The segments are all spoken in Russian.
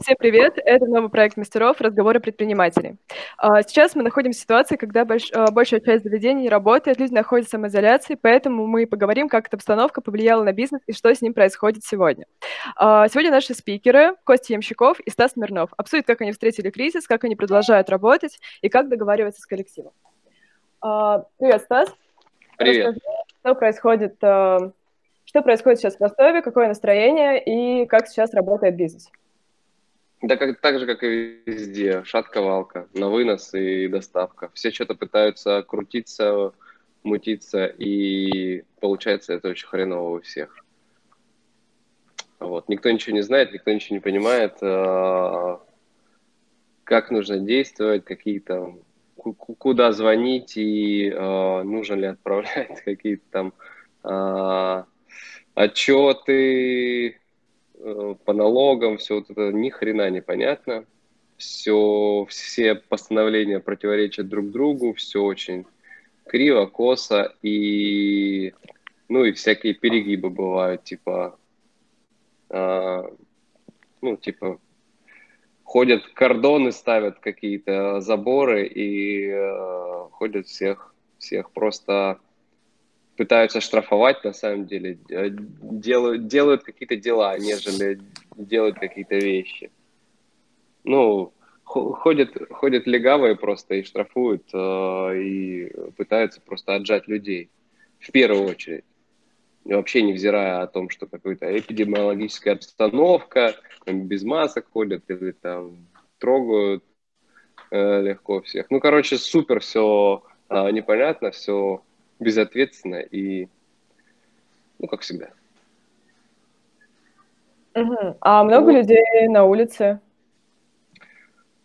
Всем привет! Это новый проект мастеров «Разговоры предпринимателей». А, сейчас мы находимся в ситуации, когда больш... А, большая часть заведений работает, люди находятся в самоизоляции, поэтому мы поговорим, как эта обстановка повлияла на бизнес и что с ним происходит сегодня. А, сегодня наши спикеры Костя Ямщиков и Стас Смирнов обсудят, как они встретили кризис, как они продолжают работать и как договариваться с коллективом. Привет, Стас! Привет! Расскажи, что происходит, что происходит сейчас в Ростове, какое настроение и как сейчас работает бизнес? Да как, так же, как и везде. Шатка-валка, на вынос и доставка. Все что-то пытаются крутиться, мутиться, и получается это очень хреново у всех. Вот. Никто ничего не знает, никто ничего не понимает, а, как нужно действовать, какие там, куда звонить и а, нужно ли отправлять какие-то там а, отчеты, по налогам, все вот это ни хрена непонятно. Все, все постановления противоречат друг другу, все очень криво, косо, и, ну, и всякие перегибы бывают, типа, а, ну, типа, ходят кордоны, ставят какие-то заборы и а, ходят всех, всех просто пытаются штрафовать, на самом деле, э, делают, делают какие-то дела, нежели делают какие-то вещи. Ну, ходят, ходят легавые просто и штрафуют, э, и пытаются просто отжать людей, в первую очередь. Вообще невзирая о том, что какая-то эпидемиологическая обстановка, там, без масок ходят или там трогают э, легко всех. Ну, короче, супер все э, непонятно, все безответственно и, ну, как всегда. Угу. А много вот. людей на улице?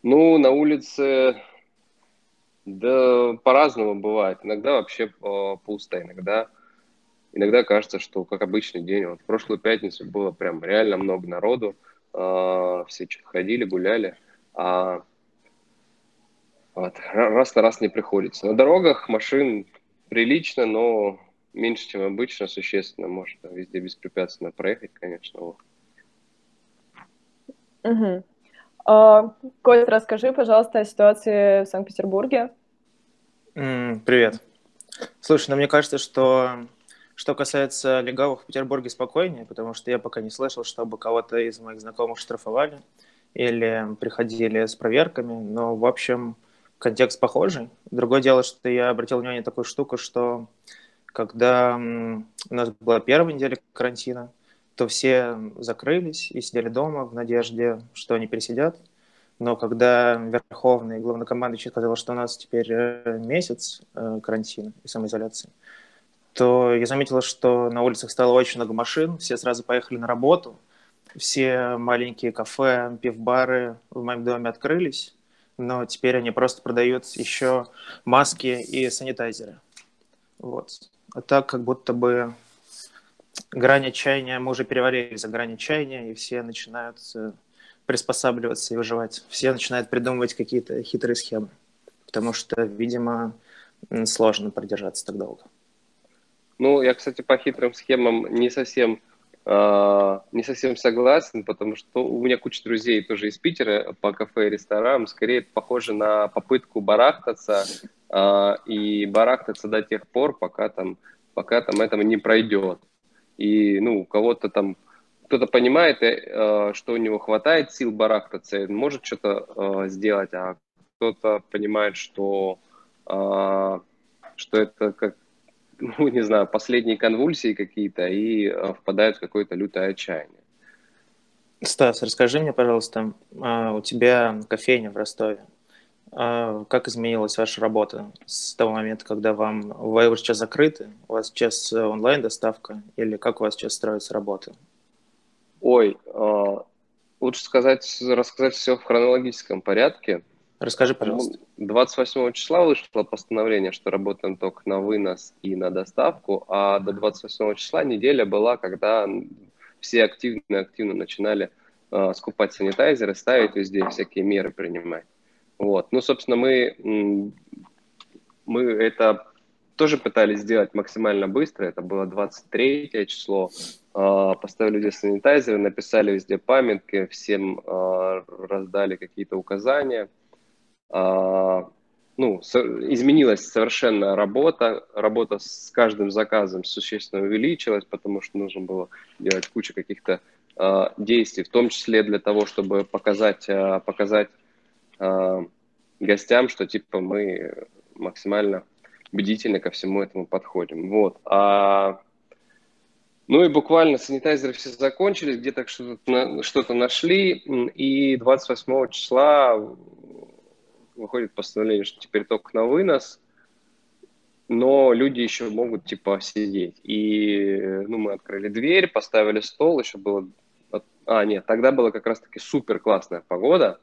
Ну, на улице, да, по-разному бывает. Иногда вообще э, пусто, иногда, иногда кажется, что как обычный день. Вот в прошлую пятницу было прям реально много народу, э, все что-то ходили, гуляли, а вот, раз на раз не приходится. На дорогах машин прилично, но меньше, чем обычно, существенно. Может везде беспрепятственно проехать, конечно. Угу. А, Коль, расскажи, пожалуйста, о ситуации в Санкт-Петербурге. Mm, привет. Слушай, ну мне кажется, что что касается легавых в Петербурге спокойнее, потому что я пока не слышал, чтобы кого-то из моих знакомых штрафовали или приходили с проверками. Но, в общем, контекст похожий. Другое дело, что я обратил внимание на такую штуку, что когда у нас была первая неделя карантина, то все закрылись и сидели дома в надежде, что они пересидят. Но когда Верховный главнокомандующий сказал, что у нас теперь э, месяц э, карантина и самоизоляции, то я заметила, что на улицах стало очень много машин, все сразу поехали на работу, все маленькие кафе, пивбары в моем доме открылись, но теперь они просто продают еще маски и санитайзеры. Вот. А так как будто бы грань отчаяния, мы уже перевалили за грань отчаяния, и все начинают э, приспосабливаться и выживать. Все начинают придумывать какие-то хитрые схемы, потому что, видимо, сложно продержаться так долго. Ну, я, кстати, по хитрым схемам не совсем не совсем согласен, потому что у меня куча друзей тоже из Питера по кафе и ресторанам. Скорее похоже на попытку барахтаться э, и барахтаться до тех пор, пока там, пока там этого не пройдет. И ну, у кого-то там кто-то понимает, э, что у него хватает сил барахтаться, и может что-то э, сделать, а кто-то понимает, что, что это как ну, не знаю, последние конвульсии какие-то и э, впадают в какое-то лютое отчаяние. Стас, расскажи мне, пожалуйста, а, у тебя кофейня в Ростове. А, как изменилась ваша работа с того момента, когда вам вы уже сейчас закрыты, у вас сейчас онлайн доставка или как у вас сейчас строится работа? Ой, а, лучше сказать, рассказать все в хронологическом порядке. Расскажи, пожалуйста. 28 числа вышло постановление, что работаем только на вынос и на доставку, а до 28 числа неделя была, когда все активно-активно начинали э, скупать санитайзеры, ставить везде, всякие меры принимать. Вот. Ну, собственно, мы, мы это тоже пытались сделать максимально быстро. Это было 23 число. а, поставили везде санитайзеры, написали везде памятки, всем а, раздали какие-то указания. А, ну, изменилась совершенно работа, работа с каждым заказом существенно увеличилась, потому что нужно было делать кучу каких-то действий, в том числе для того, чтобы показать, показать гостям, что типа мы максимально бдительно ко всему этому подходим. Вот. А ну и буквально санитайзеры все закончились, где-то что-то, что нашли, и 28 числа выходит постановление, что теперь только на вынос, но люди еще могут типа сидеть. И ну, мы открыли дверь, поставили стол, еще было... А, нет, тогда была как раз-таки супер классная погода,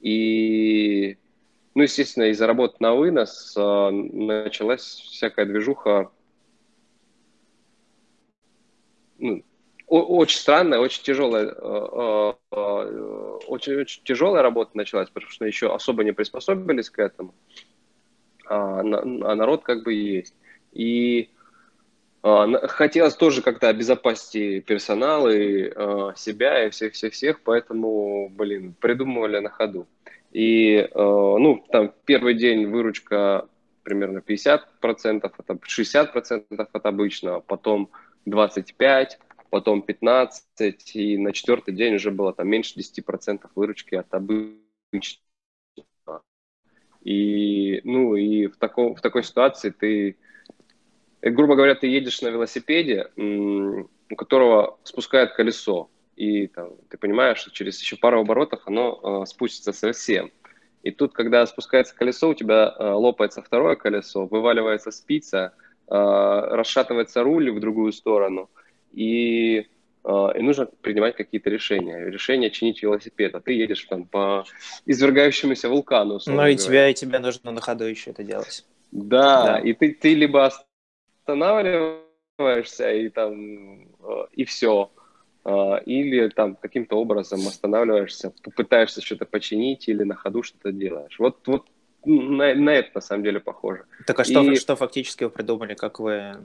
и, ну, естественно, из-за работы на вынос э, началась всякая движуха ну, очень странная, очень тяжелая, э, э, э, очень, очень тяжелая работа началась, потому что еще особо не приспособились к этому, а, а народ как бы есть. И а, хотелось тоже как-то обезопасить персонал и себя, и всех-всех-всех, поэтому, блин, придумывали на ходу. И, ну, там первый день выручка примерно 50%, это 60% от обычного, потом 25, потом 15, и на четвертый день уже было там меньше 10% выручки от обычного. И, ну, и в, таком, в такой ситуации ты, грубо говоря, ты едешь на велосипеде, у которого спускает колесо, и там, ты понимаешь, что через еще пару оборотов оно э, спустится совсем. И тут, когда спускается колесо, у тебя э, лопается второе колесо, вываливается спица, э, расшатывается руль в другую сторону – и, э, и нужно принимать какие-то решения. Решение чинить велосипед, а ты едешь там по извергающемуся вулкану. Ну и тебя, и тебе нужно на ходу еще это делать. Да, да. и ты, ты либо останавливаешься, и там, э, и все, э, или там каким-то образом останавливаешься, попытаешься что-то починить или на ходу что-то делаешь. Вот, вот на, на это на самом деле похоже. Так а что, и... что фактически вы придумали, как вы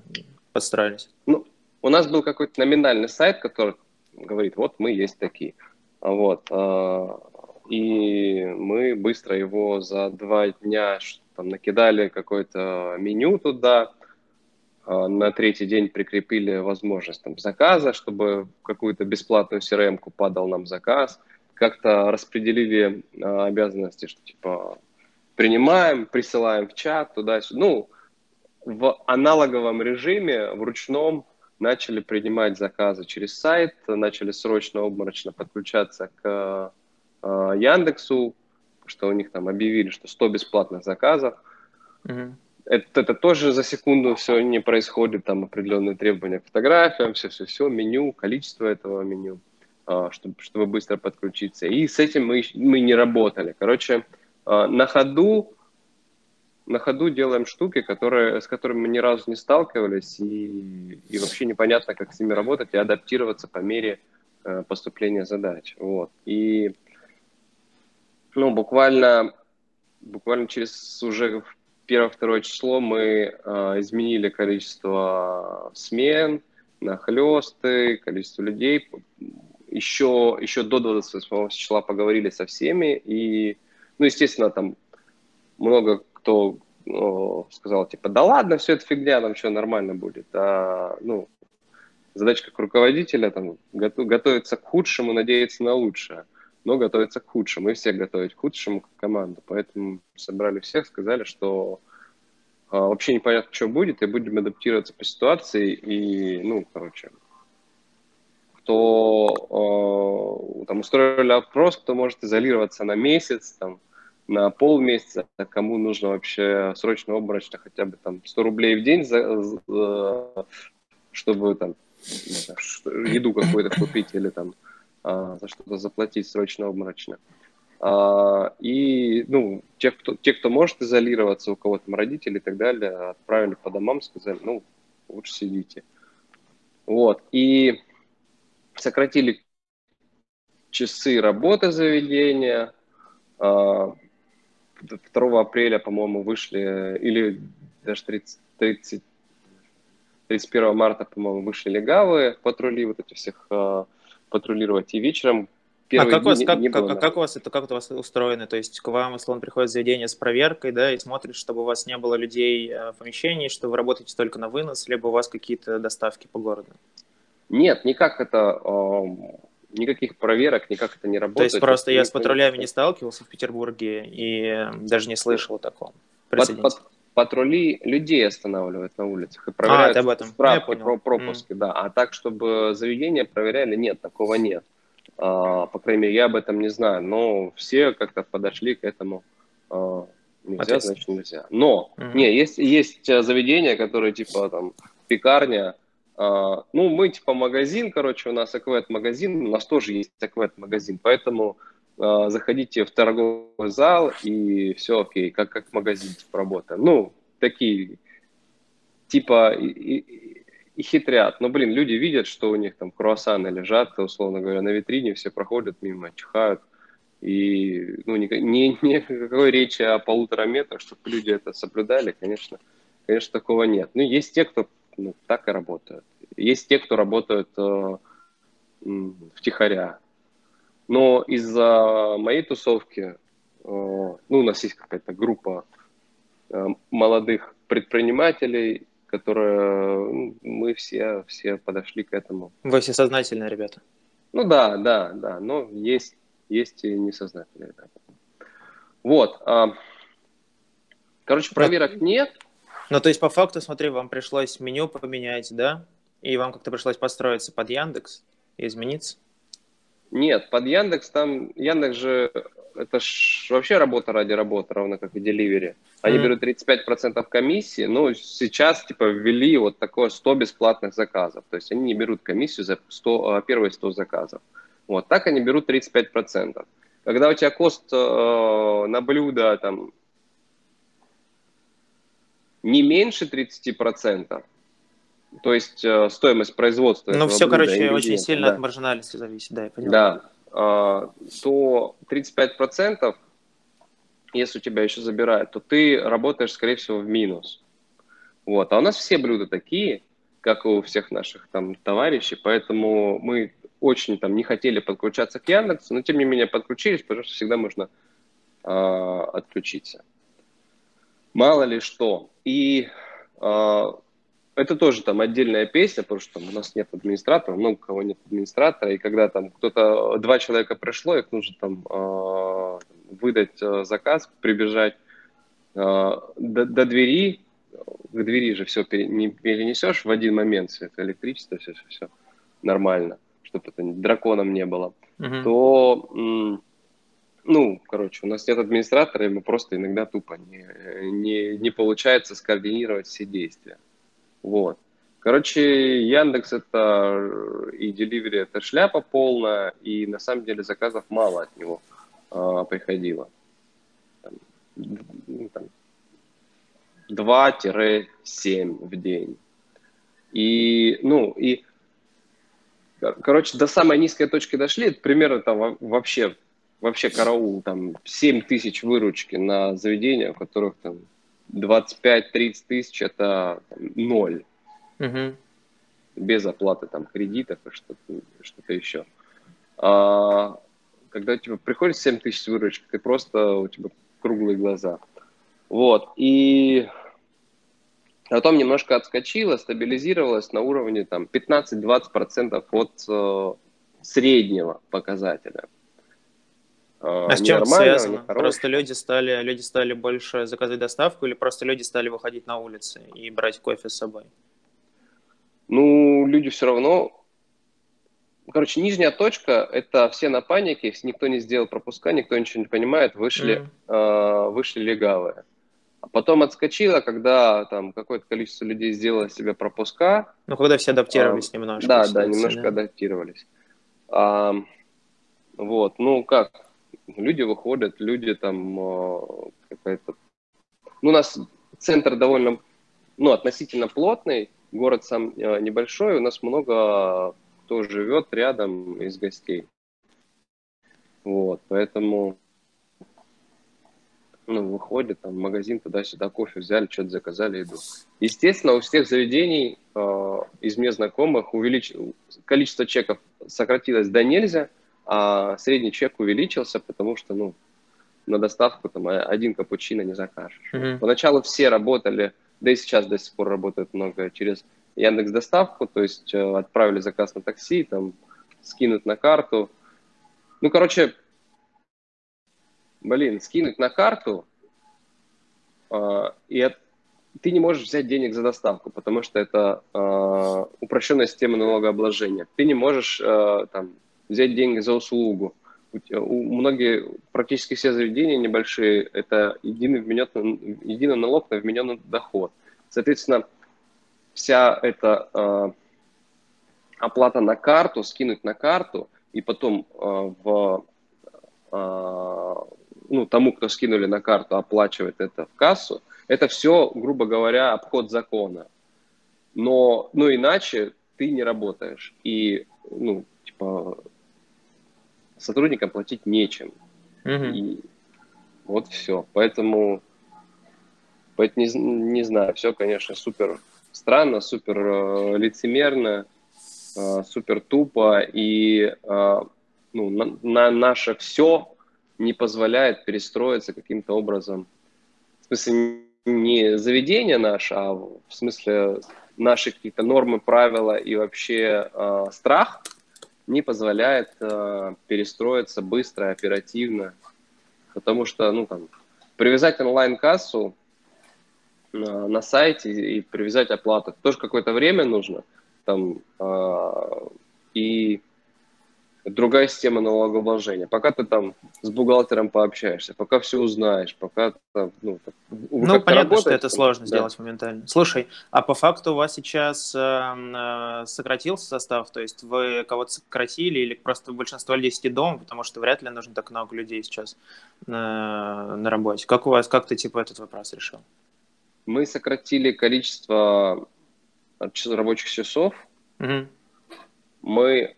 подстроились? Ну, у нас был какой-то номинальный сайт, который говорит, вот мы есть такие. Вот. А, и мы быстро его за два дня там, накидали какое-то меню туда, а, на третий день прикрепили возможность там, заказа, чтобы какую-то бесплатную CRM-ку падал нам заказ, как-то распределили а, обязанности, что типа принимаем, присылаем в чат туда-сюда. Ну, в аналоговом режиме, в ручном, начали принимать заказы через сайт, начали срочно обморочно подключаться к э, Яндексу, что у них там объявили, что 100 бесплатных заказов. Mm-hmm. Это, это тоже за секунду все не происходит, там определенные требования к фотографиям, все-все-все, меню, количество этого меню, э, чтобы, чтобы быстро подключиться. И с этим мы, мы не работали. Короче, э, на ходу на ходу делаем штуки, которые, с которыми мы ни разу не сталкивались, и, и вообще непонятно, как с ними работать и адаптироваться по мере э, поступления задач. Вот. И ну, буквально, буквально через уже первое-второе число мы э, изменили количество смен, нахлесты, количество людей. Еще, еще до 28 числа поговорили со всеми, и, ну, естественно, там много кто сказал, типа, да ладно, все это фигня, там что, нормально будет. А, ну, задача как руководителя, там, готов, готовиться к худшему, надеяться на лучшее, но готовиться к худшему, и все готовить к худшему как команду. Поэтому собрали всех, сказали, что а, вообще непонятно, что будет, и будем адаптироваться по ситуации, и, ну, короче, кто э, там устроили опрос, кто может изолироваться на месяц, там, на полмесяца, а кому нужно вообще срочно обморочно хотя бы там 100 рублей в день, за, за, чтобы там еду какую-то купить или там а, за что-то заплатить срочно обморочно. А, и, ну, те кто, те, кто может изолироваться, у кого там родители и так далее, отправили по домам, сказали, ну, лучше сидите. Вот, и сократили часы работы заведения, а, 2 апреля, по-моему, вышли, или даже 30, 30 31 марта, по-моему, вышли легавые патрули, вот эти всех э, патрулировать. И вечером а как у вас, как, не как, как у вас это, как у вас устроено? То есть к вам, условно, приходит заведение с проверкой, да, и смотрит, чтобы у вас не было людей э, в помещении, что вы работаете только на вынос, либо у вас какие-то доставки по городу? Нет, никак это, э, никаких проверок, никак это не работает. То есть просто я с патрулями не сталкивался в Петербурге и даже не слышал о таком. Патрули людей останавливают на улицах и проверяют а, об этом. справки про пропуски, mm. да. А так, чтобы заведения проверяли, нет, такого нет. А, по крайней мере, я об этом не знаю, но все как-то подошли к этому. А, нельзя, значит нельзя. Но, mm-hmm. не, есть, есть заведения, которые типа там пекарня, а, ну, мы типа магазин, короче, у нас аквет-магазин, у нас тоже есть аквет-магазин, поэтому а, заходите в торговый зал и все окей, как, как магазин типа работает. Ну, такие, типа, и, и хитрят. Но, блин, люди видят, что у них там круассаны лежат, условно говоря, на витрине, все проходят мимо, чихают. И ну, ни, ни, никакой речи о полутора метрах, чтобы люди это соблюдали, конечно, конечно, такого нет. Ну, есть те, кто ну, так и работают. Есть те, кто работают э, втихаря. Но из-за моей тусовки, э, ну, у нас есть какая-то группа э, молодых предпринимателей, которые ну, мы все, все подошли к этому. Вы все сознательные ребята. Ну да, да, да, но есть, есть и несознательные ребята. Вот. А, короче, проверок да. нет. Ну, то есть, по факту, смотри, вам пришлось меню поменять, да? И вам как-то пришлось подстроиться под Яндекс и измениться? Нет, под Яндекс там, Яндекс же, это ж вообще работа ради работы, равно как и Delivery. Они mm-hmm. берут 35% комиссии, ну, сейчас, типа, ввели вот такое 100 бесплатных заказов, то есть они не берут комиссию за 100, а, первые 100 заказов. Вот, так они берут 35%. Когда у тебя кост э, на блюдо, там, не меньше 30%, то есть э, стоимость производства. Ну, все, короче, очень сильно да. от маржинальности зависит, да, я понимаю. Да, э, то 35%, если у тебя еще забирают, то ты работаешь, скорее всего, в минус. Вот. А у нас все блюда такие, как и у всех наших там товарищей, поэтому мы очень там не хотели подключаться к Яндексу, но тем не менее подключились, потому что всегда можно э, отключиться. Мало ли что. И э, это тоже там отдельная песня, потому что там у нас нет администратора, много кого нет администратора, и когда там кто-то, два человека пришло, их нужно там э, выдать э, заказ, прибежать э, до, до двери, к двери же все пере, не перенесешь в один момент, все это электричество, все, все, все нормально, чтобы это драконом не было, uh-huh. то, ну, короче, у нас нет администратора, и мы просто иногда тупо не, не, не получается скоординировать все действия. Вот. Короче, Яндекс это и Delivery это шляпа полная, и на самом деле заказов мало от него а, приходило. Там, ну, там, 2-7 в день. И, ну, и, короче, до самой низкой точки дошли, это примерно там вообще, вообще караул, там 7 тысяч выручки на заведения, у которых там 25-30 тысяч это там, ноль. Угу. Без оплаты там кредитов и что-то, что-то еще. А, когда у тебя приходит 7 тысяч выручки, ты просто, у тебя круглые глаза. Вот. И потом немножко отскочила, стабилизировалась на уровне там 15-20% от э, среднего показателя. А, а с чем это связано? Просто люди стали, люди стали больше заказывать доставку или просто люди стали выходить на улицы и брать кофе с собой? Ну, люди все равно... Короче, нижняя точка – это все на панике, никто не сделал пропуска, никто ничего не понимает, вышли, mm. э, вышли легавые. А потом отскочила, когда там какое-то количество людей сделало себе пропуска. Ну, когда все адаптировались а, немножко. Да, да, немножко да? адаптировались. А, вот, ну как, люди выходят, люди там э, какая-то... Ну, у нас центр довольно, ну, относительно плотный, город сам э, небольшой, у нас много кто живет рядом из гостей. Вот, поэтому ну, выходят там магазин туда-сюда, кофе взяли, что-то заказали, идут. Естественно, у всех заведений э, из мне знакомых увелич... количество чеков сократилось до нельзя, а средний чек увеличился, потому что, ну, на доставку там один капучино не закажешь. Mm-hmm. Поначалу все работали, да и сейчас до сих пор работают много через Яндекс Доставку, то есть э, отправили заказ на такси, там скинуть на карту. Ну, короче, блин, скинуть на карту, э, и от, ты не можешь взять денег за доставку, потому что это э, упрощенная система налогообложения. Ты не можешь э, там, взять деньги за услугу. У, многие, практически все заведения небольшие, это единый, вмененный, единый налог на вмененный доход. Соответственно, вся эта э, оплата на карту, скинуть на карту, и потом э, в, э, ну, тому, кто скинули на карту, оплачивать это в кассу, это все, грубо говоря, обход закона. Но, ну, иначе ты не работаешь. И, ну, типа, сотрудникам платить нечем. Mm-hmm. И вот все. Поэтому, поэтому не, не знаю, все, конечно, супер странно, супер э, лицемерно, э, супер тупо, и э, ну, на, на наше все не позволяет перестроиться каким-то образом. В смысле, не заведение наше, а в смысле наши какие-то нормы, правила и вообще э, страх не позволяет э, перестроиться быстро, оперативно. Потому что, ну, там, привязать онлайн-кассу на, на сайте и привязать оплату. Тоже какое-то время нужно. Там, э, другая система налогообложения. Пока ты там с бухгалтером пообщаешься, пока все узнаешь, пока там, ну, ну понятно, что это сложно да. сделать моментально. Слушай, а по факту у вас сейчас эм, э, сократился состав, то есть вы кого-то сократили или просто большинство людей сидит дома, потому что вряд ли нужно так много людей сейчас на, на работе. Как у вас, как ты типа этот вопрос решил? Мы сократили количество рабочих часов. Угу. Мы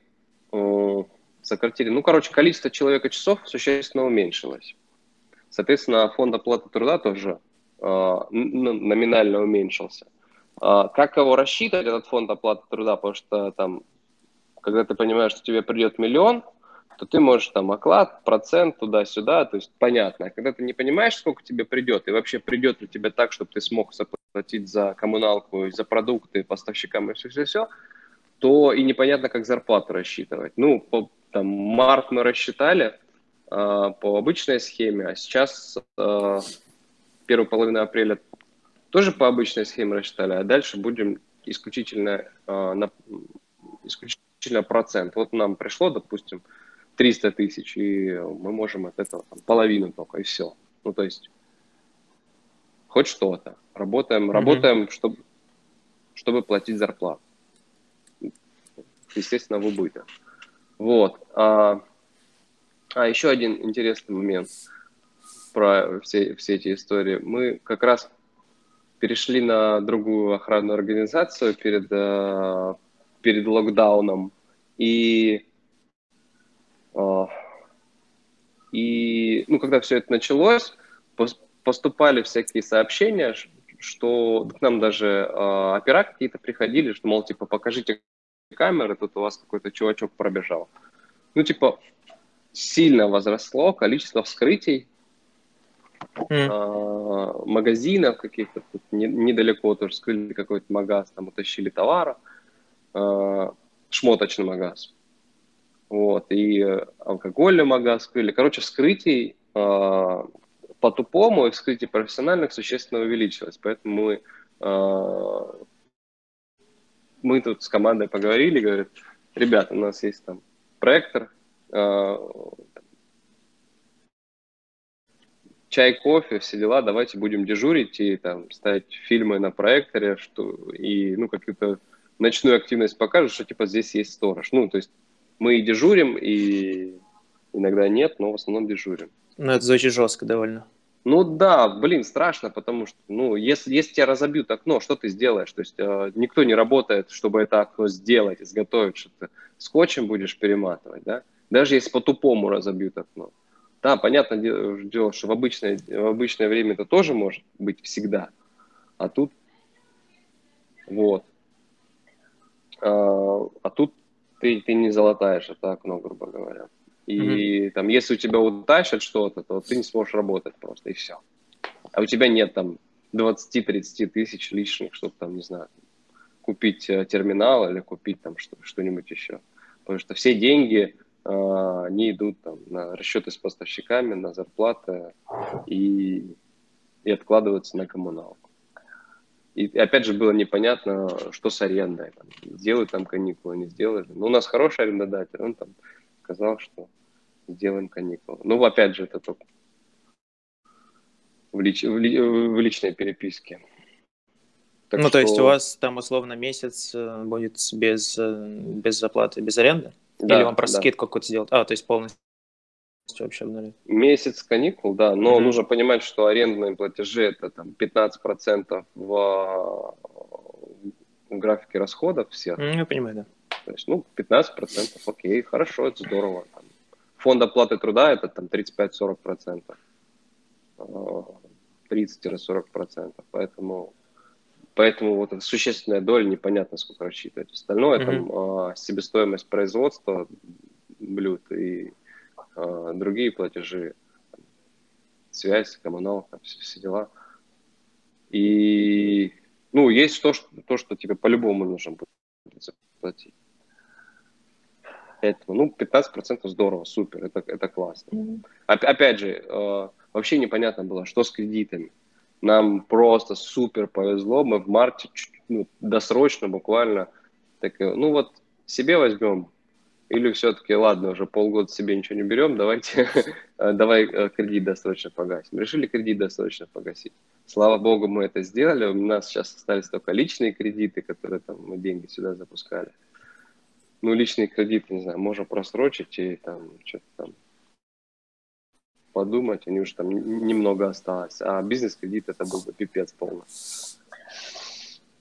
э, сократили. Ну, короче, количество человека часов существенно уменьшилось. Соответственно, фонд оплаты труда тоже э, номинально уменьшился. Э, как его рассчитывать, этот фонд оплаты труда? Потому что там, когда ты понимаешь, что тебе придет миллион, то ты можешь там оклад, процент туда-сюда, то есть понятно. А когда ты не понимаешь, сколько тебе придет, и вообще придет ли тебе так, чтобы ты смог заплатить за коммуналку, за продукты, поставщикам и все-все-все, то и непонятно, как зарплату рассчитывать. Ну, по, там, март мы рассчитали э, по обычной схеме, а сейчас э, первую половину апреля тоже по обычной схеме рассчитали, а дальше будем исключительно, э, на, исключительно процент. Вот нам пришло, допустим, 300 тысяч, и мы можем от этого там, половину только, и все. Ну, то есть, хоть что-то. Работаем, mm-hmm. работаем, чтобы, чтобы платить зарплату естественно, в убыток. Вот. А, а еще один интересный момент про все, все эти истории. Мы как раз перешли на другую охранную организацию перед, э, перед локдауном. И, э, и ну, когда все это началось, поступали всякие сообщения, что к нам даже э, опера какие-то приходили, что, мол, типа, покажите камеры, тут у вас какой-то чувачок пробежал. Ну, типа, сильно возросло количество вскрытий mm. магазинов каких-то. Тут не, недалеко тоже скрыли какой-то магаз, там утащили товара. Шмоточный магаз. Вот, и алкогольный магаз скрыли. Короче, вскрытий э, по-тупому и вскрытий профессиональных существенно увеличилось. Поэтому мы э, мы тут с командой поговорили, говорят, ребята, у нас есть там проектор, э, чай, кофе, все дела, давайте будем дежурить и там ставить фильмы на проекторе, что и ну какую-то ночную активность покажут, что типа здесь есть сторож. Ну, то есть мы и дежурим, и иногда нет, но в основном дежурим. Ну, это звучит жестко довольно. Ну да, блин, страшно, потому что, ну, если, если тебя разобьют окно, что ты сделаешь? То есть э, никто не работает, чтобы это окно сделать, изготовить, что ты скотчем будешь перематывать, да? Даже если по-тупому разобьют окно. Да, понятно дело, что в обычное, в обычное время это тоже может быть всегда, а тут вот. А, а тут ты, ты не залатаешь это окно, грубо говоря. И mm-hmm. там, если у тебя утащат что-то, то ты не сможешь работать просто, и все. А у тебя нет там 20-30 тысяч лишних, чтобы там, не знаю, купить э, терминал или купить там что- что-нибудь еще. Потому что все деньги, э, они идут там на расчеты с поставщиками, на зарплаты и, и откладываются на коммуналку. И опять же было непонятно, что с арендой. Там, сделают там каникулы, не сделали. Но ну, у нас хороший арендодатель, он там сказал, что сделаем каникулы. Ну, опять же, это только в, лич, в, ли, в личной переписке. Так ну, что... то есть у вас там условно месяц э, будет без, э, без заплаты, без аренды? Да, Или вам просто да. скидку какую-то сделать? А, то есть полностью вообще обнулить? Месяц каникул, да, но mm-hmm. нужно понимать, что арендные платежи это там 15% в, в графике расходов всех. Mm, я понимаю, да. То есть, ну, 15%, окей, хорошо, это здорово. Там. Фонд оплаты труда это там 35-40%. 30-40%. Поэтому, поэтому вот эта существенная доля непонятно, сколько рассчитывать. Остальное mm-hmm. там а, себестоимость производства блюд и а, другие платежи, связь, коммуналка, все, все дела. И, ну, есть то, что, то, что тебе по-любому нужно будет заплатить. Поэтому, ну, 15% здорово, супер, это, это классно. Mm-hmm. Опять же, э, вообще непонятно было, что с кредитами. Нам просто супер повезло, мы в марте ну, досрочно буквально, так, ну вот себе возьмем или все-таки, ладно, уже полгода себе ничего не берем, давайте, э, давай э, кредит досрочно погасим. Решили кредит досрочно погасить. Слава богу, мы это сделали. У нас сейчас остались только личные кредиты, которые там мы деньги сюда запускали. Ну, личные кредиты, не знаю, можно просрочить и там что-то там подумать, они уже там немного осталось. А бизнес-кредит это был бы пипец полный.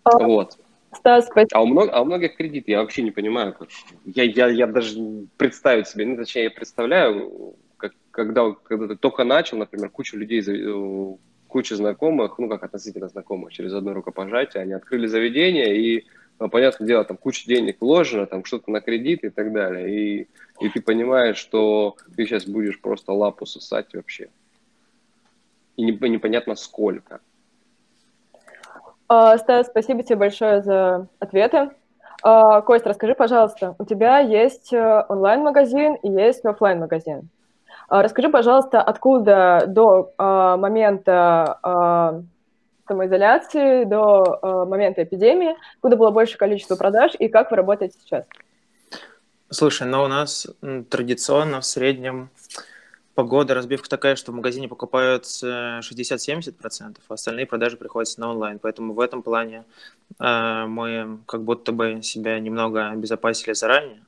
А, вот. Стас, а у, много, а у многих кредит, я вообще не понимаю, как, я, я, я даже представить себе, ну, точнее, я представляю, как, когда, когда ты только начал, например, куча людей, э, куча знакомых, ну, как относительно знакомых, через одно рукопожатие, они открыли заведение, и, понятное дело, там куча денег вложено, там что-то на кредит и так далее, и, и ты понимаешь, что ты сейчас будешь просто лапу сосать вообще. И непонятно сколько. А, Стас, спасибо тебе большое за ответы. А, Кость, расскажи, пожалуйста, у тебя есть э, онлайн-магазин и есть офлайн магазин а, Расскажи, пожалуйста, откуда до момента самоизоляции, до момента эпидемии, откуда было больше количество продаж и как вы работаете сейчас? Слушай, ну у нас традиционно в среднем Погода, разбивка такая, что в магазине покупают 60-70%, а остальные продажи приходятся на онлайн. Поэтому в этом плане э, мы как будто бы себя немного обезопасили заранее.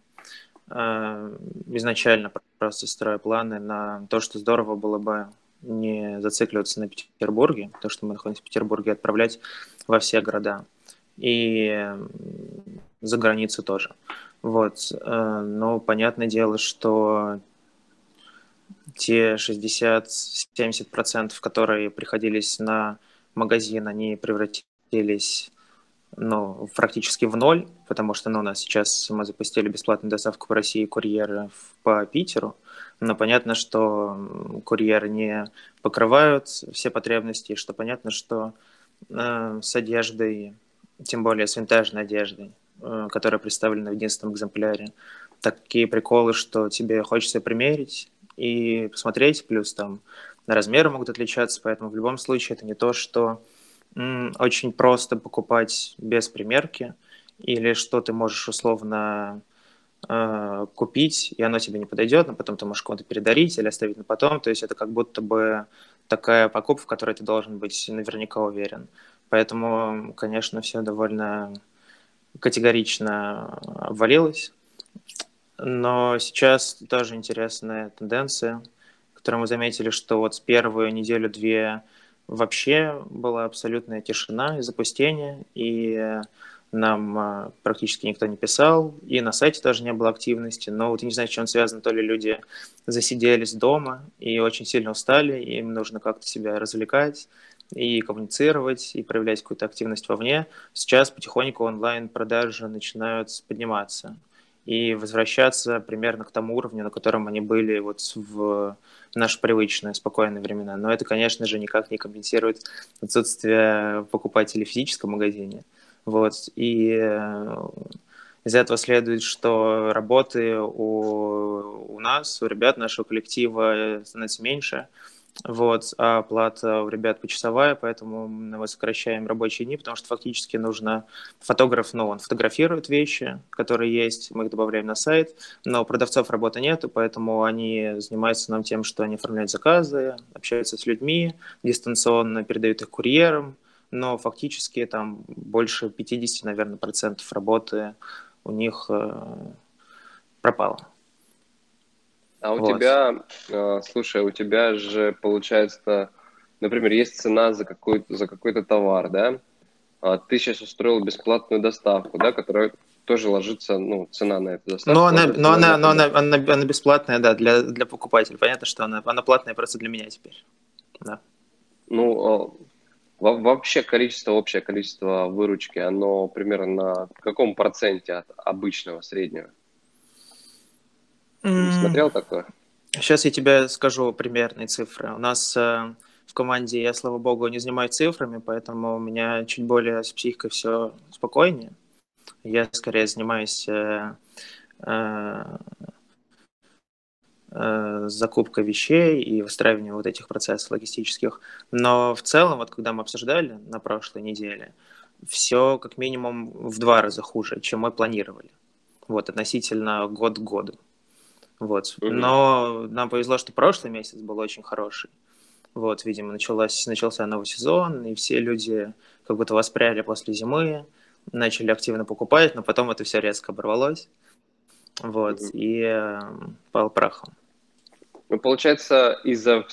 Э, изначально просто строя планы на то, что здорово было бы не зацикливаться на Петербурге, то, что мы находимся в Петербурге, отправлять во все города. И за границу тоже. Вот. Э, но понятное дело, что те 60-70%, которые приходились на магазин, они превратились ну, практически в ноль, потому что ну, у нас сейчас мы запустили бесплатную доставку по России курьеров по Питеру, но понятно, что курьеры не покрывают все потребности, что понятно, что э, с одеждой, тем более с винтажной одеждой, э, которая представлена в единственном экземпляре, такие приколы, что тебе хочется примерить, и посмотреть, плюс там размеры могут отличаться, поэтому в любом случае это не то, что м, очень просто покупать без примерки, или что ты можешь условно купить, и оно тебе не подойдет, но потом ты можешь кому-то передарить или оставить на потом, то есть это как будто бы такая покупка, в которой ты должен быть наверняка уверен. Поэтому, конечно, все довольно категорично обвалилось. Но сейчас тоже интересная тенденция, которую мы заметили, что вот с первую неделю-две вообще была абсолютная тишина и запустение, и нам а, практически никто не писал, и на сайте тоже не было активности, но вот я не знаю, с чем связано, то ли люди засиделись дома и очень сильно устали, им нужно как-то себя развлекать, и коммуницировать, и проявлять какую-то активность вовне. Сейчас потихоньку онлайн-продажи начинают подниматься и возвращаться примерно к тому уровню, на котором они были вот в наши привычные спокойные времена. Но это, конечно же, никак не компенсирует отсутствие покупателей в физическом магазине. Вот. И э, из этого следует, что работы у, у нас, у ребят нашего коллектива становится меньше, вот, а оплата у ребят почасовая, поэтому мы сокращаем рабочие дни, потому что фактически нужно... Фотограф, ну, он фотографирует вещи, которые есть, мы их добавляем на сайт, но продавцов работы нету, поэтому они занимаются нам тем, что они оформляют заказы, общаются с людьми, дистанционно передают их курьерам, но фактически там больше 50, наверное, процентов работы у них э, пропало. А у вот. тебя, э, слушай, у тебя же получается, например, есть цена за какой-то за какой-то товар, да? А ты сейчас устроил бесплатную доставку, да, которая тоже ложится, ну, цена на эту доставку. Но она, но она, но она, она, она бесплатная, да, для, для покупателя. Понятно, что она, она платная просто для меня теперь. Да. Ну, вообще количество, общее количество выручки, оно примерно на каком проценте от обычного среднего? Не смотрел такое? Сейчас я тебе скажу примерные цифры. У нас э, в команде я, слава богу, не занимаюсь цифрами, поэтому у меня чуть более с психикой все спокойнее. Я скорее занимаюсь э, э, э, закупкой вещей и выстраиванием вот этих процессов логистических. Но в целом, вот когда мы обсуждали на прошлой неделе, все как минимум в два раза хуже, чем мы планировали. Вот, относительно год к году. Вот. Mm-hmm. Но нам повезло, что прошлый месяц был очень хороший. Вот, видимо, началась, начался новый сезон, и все люди как будто воспряли после зимы, начали активно покупать, но потом это все резко оборвалось. Вот, mm-hmm. и э, пал прахом. Ну, получается, из-за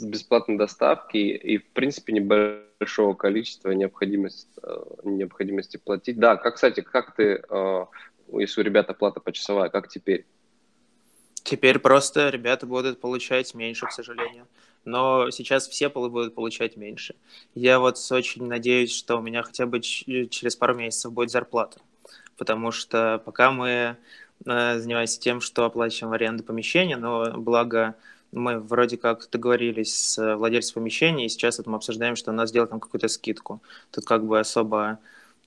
бесплатной доставки и, в принципе, небольшого количества необходимости, э, необходимости платить. Да, как, кстати, как ты, э, если у ребят оплата почасовая, как теперь? Теперь просто ребята будут получать меньше, к сожалению. Но сейчас все будут получать меньше. Я вот очень надеюсь, что у меня хотя бы через пару месяцев будет зарплата. Потому что пока мы э, занимаемся тем, что оплачиваем аренду помещения, но благо мы вроде как договорились с владельцем помещения, и сейчас вот мы обсуждаем, что у нас сделать там какую-то скидку. Тут как бы особо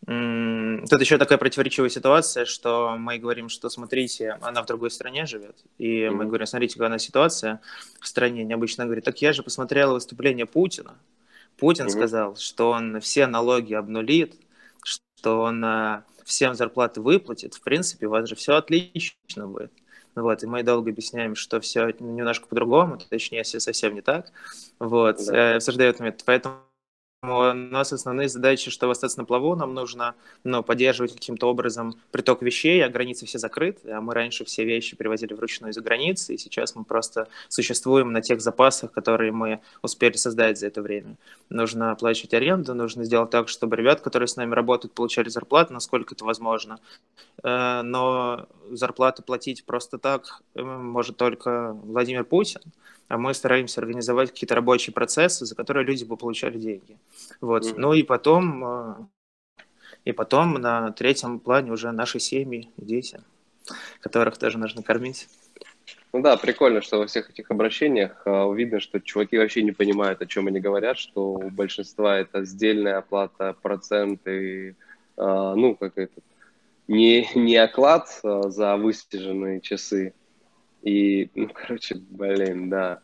Тут еще такая противоречивая ситуация, что мы говорим, что смотрите, она в другой стране живет, и mm-hmm. мы говорим, смотрите, какая она ситуация в стране. Необычно говорит, так я же посмотрела выступление Путина. Путин mm-hmm. сказал, что он все налоги обнулит, что он э, всем зарплаты выплатит. В принципе, у вас же все отлично будет. Вот, и мы долго объясняем, что все немножко по-другому, точнее, все совсем не так. Вот, да. э, обсуждают момент. Поэтому у нас основные задачи, чтобы остаться на плаву, нам нужно ну, поддерживать каким-то образом приток вещей, а границы все закрыты. А мы раньше все вещи привозили вручную из-за границы, и сейчас мы просто существуем на тех запасах, которые мы успели создать за это время. Нужно оплачивать аренду, нужно сделать так, чтобы ребят, которые с нами работают, получали зарплату, насколько это возможно. Э, но зарплату платить просто так э, может только Владимир Путин а мы стараемся организовать какие-то рабочие процессы, за которые люди бы получали деньги. Вот. Mm-hmm. Ну и потом, э, и потом на третьем плане уже наши семьи, дети, которых тоже нужно кормить. Ну да, прикольно, что во всех этих обращениях э, видно, что чуваки вообще не понимают, о чем они говорят, что у большинства это сдельная оплата, проценты, э, ну, как это, не, не оклад за высиженные часы, и, ну, короче, блин, да.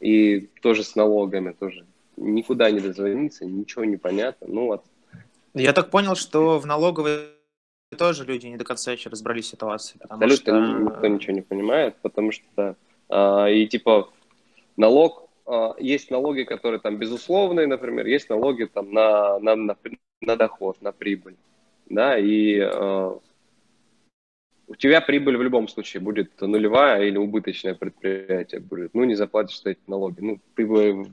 И тоже с налогами тоже. Никуда не дозвониться, ничего не понятно. Ну вот. Я так понял, что в налоговой тоже люди не до конца еще разобрались в ситуации. Абсолютно что... никто ничего не понимает, потому что а, и типа налог, а, есть налоги, которые там безусловные, например, есть налоги там на, на, на, на доход, на прибыль, да, и а, у тебя прибыль в любом случае будет нулевая или убыточное предприятие будет. Ну, не заплатишь эти налоги. Ну, ты бы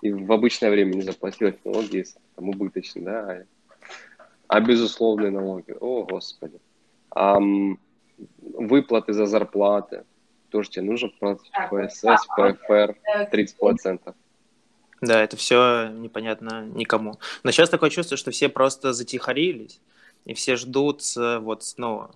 и в обычное время не заплатил эти налоги, если там убыточно, да. А безусловные налоги, о господи. А, выплаты за зарплаты, тоже тебе нужно платить ПСС, ПФР 30%. Да, это все непонятно никому. Но сейчас такое чувство, что все просто затихарились, и все ждут вот, ну,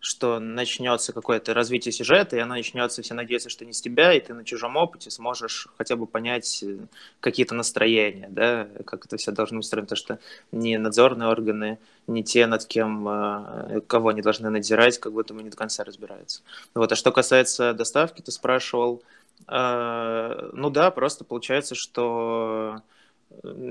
что начнется какое-то развитие сюжета, и оно начнется, все надеются, что не с тебя, и ты на чужом опыте сможешь хотя бы понять э, какие-то настроения, да, как это все должно устроено, потому что ни надзорные органы, ни те, над кем, э, кого они должны надзирать, как будто бы не до конца разбираются. Вот. А что касается доставки, ты спрашивал, э, ну да, просто получается, что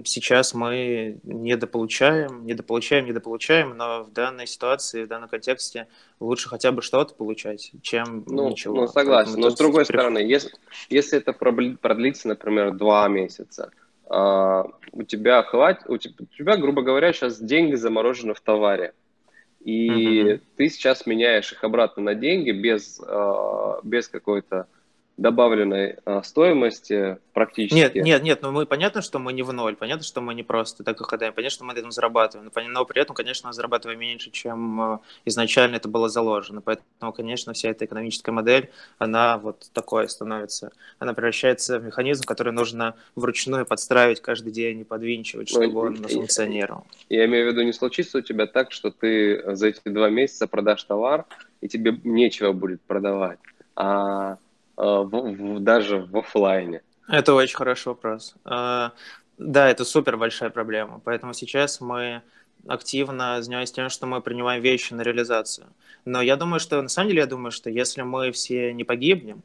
сейчас мы недополучаем, недополучаем, недополучаем, но в данной ситуации, в данном контексте лучше хотя бы что-то получать, чем ну, ничего. Ну, согласен. Поэтому но с другой теперь... стороны, если, если это продлится, например, два месяца, а, у тебя хватит, у тебя, у тебя, грубо говоря, сейчас деньги заморожены в товаре, и mm-hmm. ты сейчас меняешь их обратно на деньги без, а, без какой-то добавленной а, стоимости практически. Нет, нет, нет, ну мы понятно, что мы не в ноль, понятно, что мы не просто так их отдаем, понятно, что мы на этом зарабатываем, но при этом, конечно, зарабатываем меньше, чем а, изначально это было заложено, поэтому, конечно, вся эта экономическая модель, она вот такой становится, она превращается в механизм, который нужно вручную подстраивать каждый день и подвинчивать, ну, чтобы ну, он функционировал. Я имею в виду, не случится у тебя так, что ты за эти два месяца продашь товар, и тебе нечего будет продавать, а в, в, даже в офлайне? Это очень хороший вопрос. Э, да, это супер большая проблема. Поэтому сейчас мы активно занимаемся тем, что мы принимаем вещи на реализацию. Но я думаю, что на самом деле я думаю, что если мы все не погибнем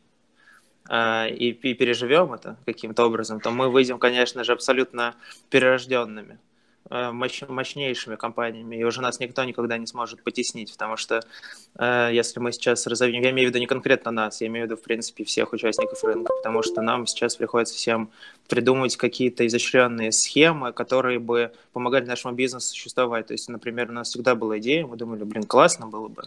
э, и переживем это каким-то образом, то мы выйдем, конечно же, абсолютно перерожденными. Э, мощнейшими компаниями, и уже нас никто никогда не сможет потеснить, потому что э, если мы сейчас разовьем, я имею в виду не конкретно нас, я имею в виду, в принципе, всех участников рынка, потому что нам сейчас приходится всем придумывать какие-то изощренные схемы, которые бы помогали нашему бизнесу существовать. То есть, например, у нас всегда была идея, мы думали, блин, классно было бы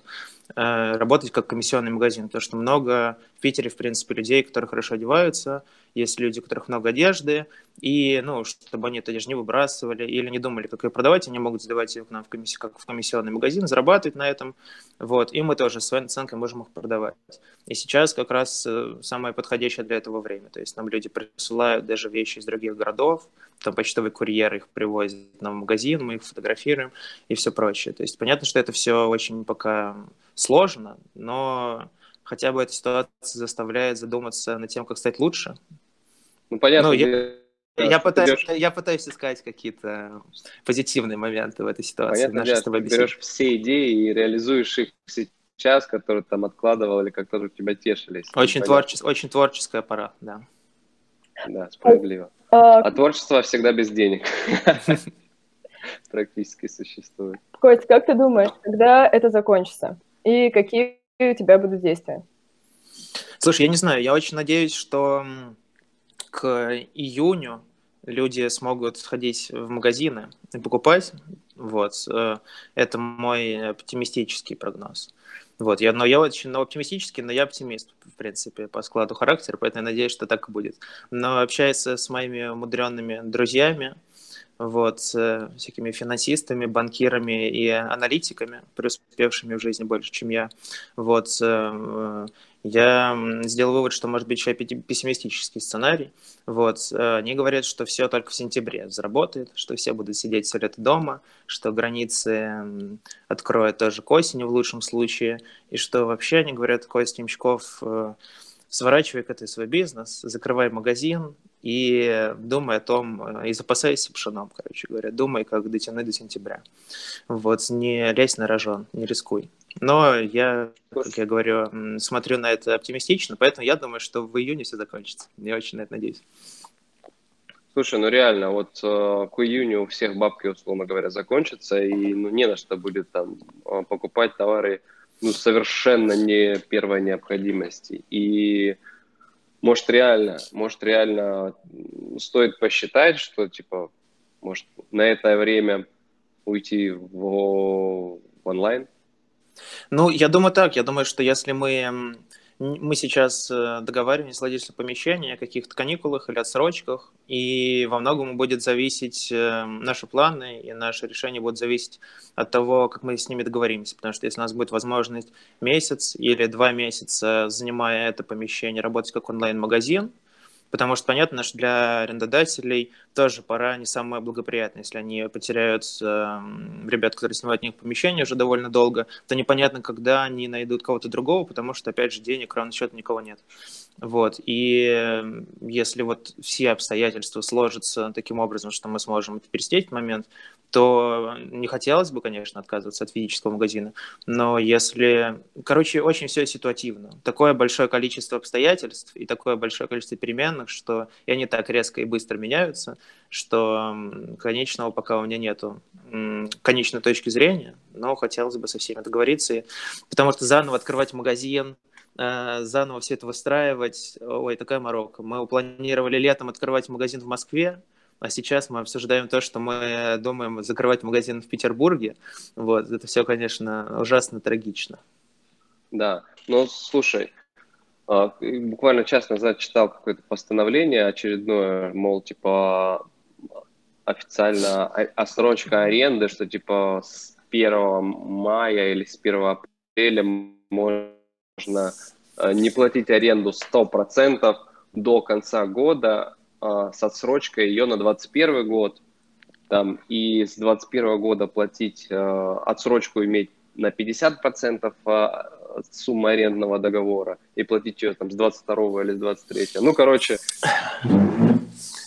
э, работать как комиссионный магазин, потому что много в Питере, в принципе, людей, которые хорошо одеваются, есть люди, у которых много одежды, и, ну, чтобы они это одежду не выбрасывали или не думали, как ее продавать, они могут сдавать ее к нам в комисси... как в комиссионный магазин, зарабатывать на этом, вот, и мы тоже своей наценкой можем их продавать. И сейчас как раз э, самое подходящее для этого время, то есть нам люди присылают даже вещи из других городов, там почтовый курьер их привозит нам в магазин, мы их фотографируем и все прочее. То есть понятно, что это все очень пока сложно, но хотя бы эта ситуация заставляет задуматься над тем, как стать лучше. Ну, понятно. Ну, я, я, пытаюсь, берешь... я пытаюсь искать какие-то позитивные моменты в этой ситуации. Понятно, дело, ты берешь все идеи и реализуешь их сейчас, которые там откладывал или которые у тебя тешились. Очень, творче... очень творческая пора, да. Да, справедливо. А, а творчество всегда без денег. Практически существует. Кость, как ты думаешь, когда это закончится? И какие у тебя будут действия? Слушай, я не знаю, я очень надеюсь, что к июню люди смогут сходить в магазины и покупать. Вот. Э, это мой оптимистический прогноз. Вот, я, но я очень ну, оптимистический, но я оптимист, в принципе, по складу характера, поэтому я надеюсь, что так и будет. Но общаясь с моими умудренными друзьями, вот, с всякими финансистами, банкирами и аналитиками, преуспевшими в жизни больше, чем я, вот, э, я сделал вывод, что может быть еще пессимистический сценарий. Вот. Э, они говорят, что все только в сентябре заработает, что все будут сидеть все лето дома, что границы откроют тоже к осени в лучшем случае, и что вообще, они говорят, Костя Имчков, э, сворачивай к этой свой бизнес, закрывай магазин и думай о том, э, и запасайся пшеном, короче говоря, думай, как дотянуть до сентября. Вот, не лезь на рожон, не рискуй. Но я, как я говорю, смотрю на это оптимистично, поэтому я думаю, что в июне все закончится. Я очень на это надеюсь. Слушай, ну реально, вот э, к июню у всех бабки, условно говоря, закончатся, и ну, не на что будет там э, покупать товары ну, совершенно не первой необходимости. И может реально, может реально стоит посчитать, что типа, может на это время уйти в, в онлайн? Ну, я думаю так. Я думаю, что если мы мы сейчас э, договариваемся с владельцем помещения о каких-то каникулах или отсрочках, и во многом будет зависеть э, наши планы и наши решения будут зависеть от того, как мы с ними договоримся. Потому что если у нас будет возможность месяц или два месяца, занимая это помещение, работать как онлайн-магазин, Потому что понятно, что для арендодателей тоже пора не самая благоприятная. Если они потеряют э, ребят, которые снимают у них помещение уже довольно долго, то непонятно, когда они найдут кого-то другого, потому что, опять же, денег, равно счета никого нет. Вот. И если вот все обстоятельства сложатся таким образом, что мы сможем это пересидеть в момент, то не хотелось бы, конечно, отказываться от физического магазина. Но если... Короче, очень все ситуативно. Такое большое количество обстоятельств и такое большое количество переменных, что и они так резко и быстро меняются, что конечного пока у меня нету конечной точки зрения, но хотелось бы со всеми договориться. Потому что заново открывать магазин, э, заново все это выстраивать, ой, такая морока. Мы планировали летом открывать магазин в Москве, а сейчас мы обсуждаем то, что мы думаем закрывать магазин в Петербурге. Вот, это все, конечно, ужасно трагично. Да, ну, слушай, буквально час назад читал какое-то постановление очередное, мол, типа, официально отсрочка аренды, что, типа, с 1 мая или с 1 апреля можно а, не платить аренду 100% до конца года, а, с отсрочкой ее на 2021 год, там, и с 2021 года платить а, отсрочку иметь на 50% а, суммы арендного договора и платить ее там с 22 или с 23. Ну, короче...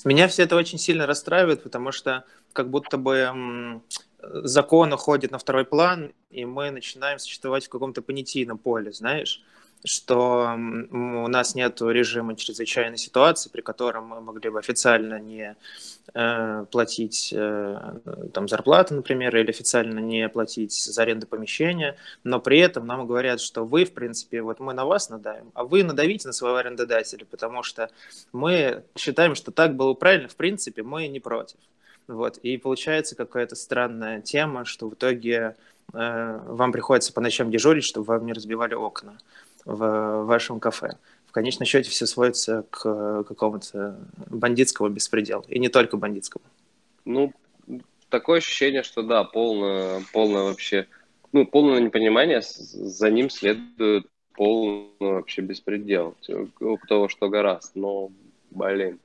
Меня все это очень сильно расстраивает, потому что как будто бы закон уходит на второй план, и мы начинаем существовать в каком-то понятийном поле, знаешь что у нас нет режима чрезвычайной ситуации, при котором мы могли бы официально не э, платить э, там, зарплату, например, или официально не платить за аренду помещения, но при этом нам говорят, что вы, в принципе, вот мы на вас надаем, а вы надавите на своего арендодателя, потому что мы считаем, что так было правильно, в принципе, мы не против. Вот. И получается какая-то странная тема, что в итоге э, вам приходится по ночам дежурить, чтобы вам не разбивали окна в вашем кафе. В конечном счете все сводится к какому-то бандитскому беспределу. И не только бандитскому. Ну, такое ощущение, что да, полное, полное вообще, ну, полное непонимание, за ним следует полный вообще беспредел. У того, что гораздо. Но, блин.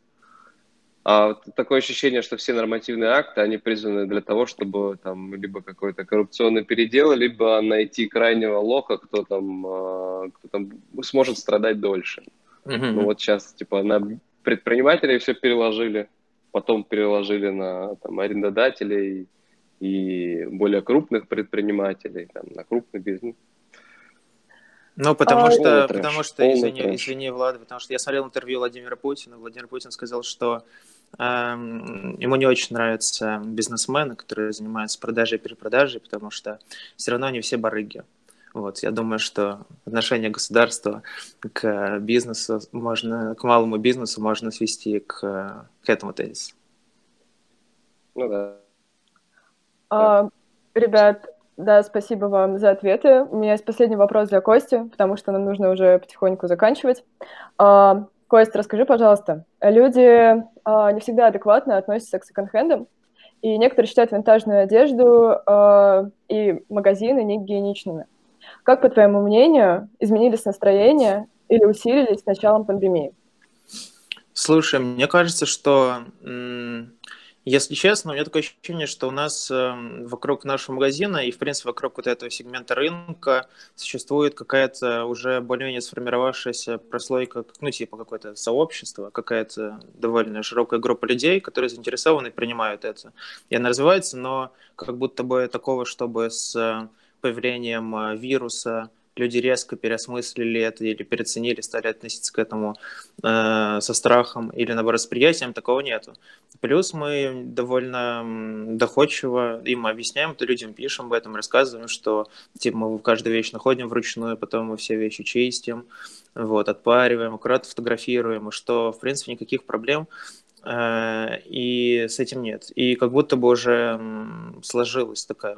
А такое ощущение, что все нормативные акты, они призваны для того, чтобы там либо какой-то коррупционный передел, либо найти крайнего лоха, кто там, а, кто там сможет страдать дольше. Mm-hmm. Ну вот сейчас типа на предпринимателей все переложили, потом переложили на там, арендодателей и более крупных предпринимателей, там, на крупный бизнес. Ну, потому а, что, потому что, извини, извини, Влад, потому что я смотрел интервью Владимира Путина. Владимир Путин сказал, что ему не очень нравятся бизнесмены, которые занимаются продажей и перепродажей, потому что все равно они все барыги. Вот, я думаю, что отношение государства к бизнесу можно, к малому бизнесу можно свести к, к этому тезису. Ну да. А, ребят, да, спасибо вам за ответы. У меня есть последний вопрос для Кости, потому что нам нужно уже потихоньку заканчивать. А, Кость, расскажи, пожалуйста, люди э, не всегда адекватно относятся к секонд-хендам, и некоторые считают винтажную одежду э, и магазины негигиеничными. Как, по твоему мнению, изменились настроения или усилились с началом пандемии? Слушай, мне кажется, что если честно, у меня такое ощущение, что у нас эм, вокруг нашего магазина и, в принципе, вокруг вот этого сегмента рынка существует какая-то уже более-менее сформировавшаяся прослойка, ну, типа какое-то сообщество, какая-то довольно широкая группа людей, которые заинтересованы и принимают это. И она развивается, но как будто бы такого, чтобы с э, появлением э, вируса люди резко переосмыслили это или переоценили, стали относиться к этому э, со страхом или, наоборот, с приятием, такого нету. Плюс мы довольно доходчиво им объясняем, это людям пишем об этом, рассказываем, что типа, мы каждую вещь находим вручную, потом мы все вещи чистим, вот, отпариваем, аккуратно фотографируем, и что, в принципе, никаких проблем и с этим нет. И как будто бы уже сложилось такое,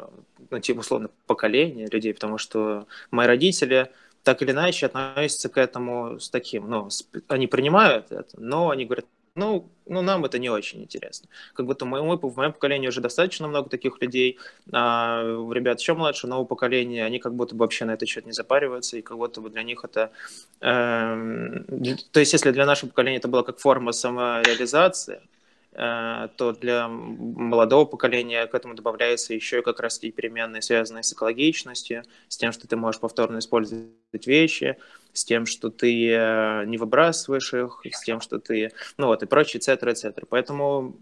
ну, типа, условно, поколение людей, потому что мои родители так или иначе относятся к этому с таким, ну, они принимают это, но они говорят, ну, ну, нам это не очень интересно. Как будто мы, мы, в моем поколении уже достаточно много таких людей, а ребят еще младше, нового поколения, они как будто бы вообще на этот счет не запариваются, и как будто бы для них это... Э, то есть, если для нашего поколения это было как форма самореализации, то для молодого поколения к этому добавляется еще и как раз и переменные, связанные с экологичностью, с тем, что ты можешь повторно использовать вещи, с тем, что ты э, не выбрасываешь их, с тем, что ты, ну вот, и прочее, etc., etc. Поэтому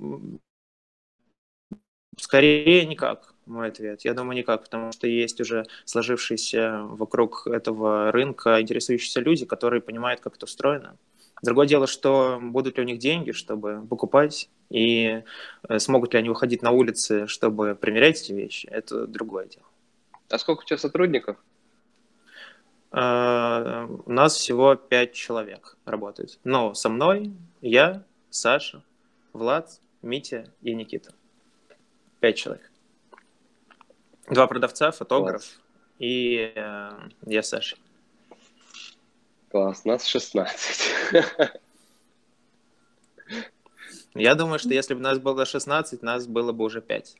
скорее никак, мой ответ. Я думаю, никак, потому что есть уже сложившиеся вокруг этого рынка интересующиеся люди, которые понимают, как это устроено. Другое дело, что будут ли у них деньги, чтобы покупать, и э, смогут ли они выходить на улицы, чтобы примерять эти вещи, это другое дело. А сколько у тебя сотрудников? Э, у нас всего пять человек работает. Но со мной я, Саша, Влад, Митя и Никита. Пять человек. Два продавца, фотограф Класс. и э, я Саша. Класс, нас 16. Я думаю, что если бы нас было 16, нас было бы уже 5.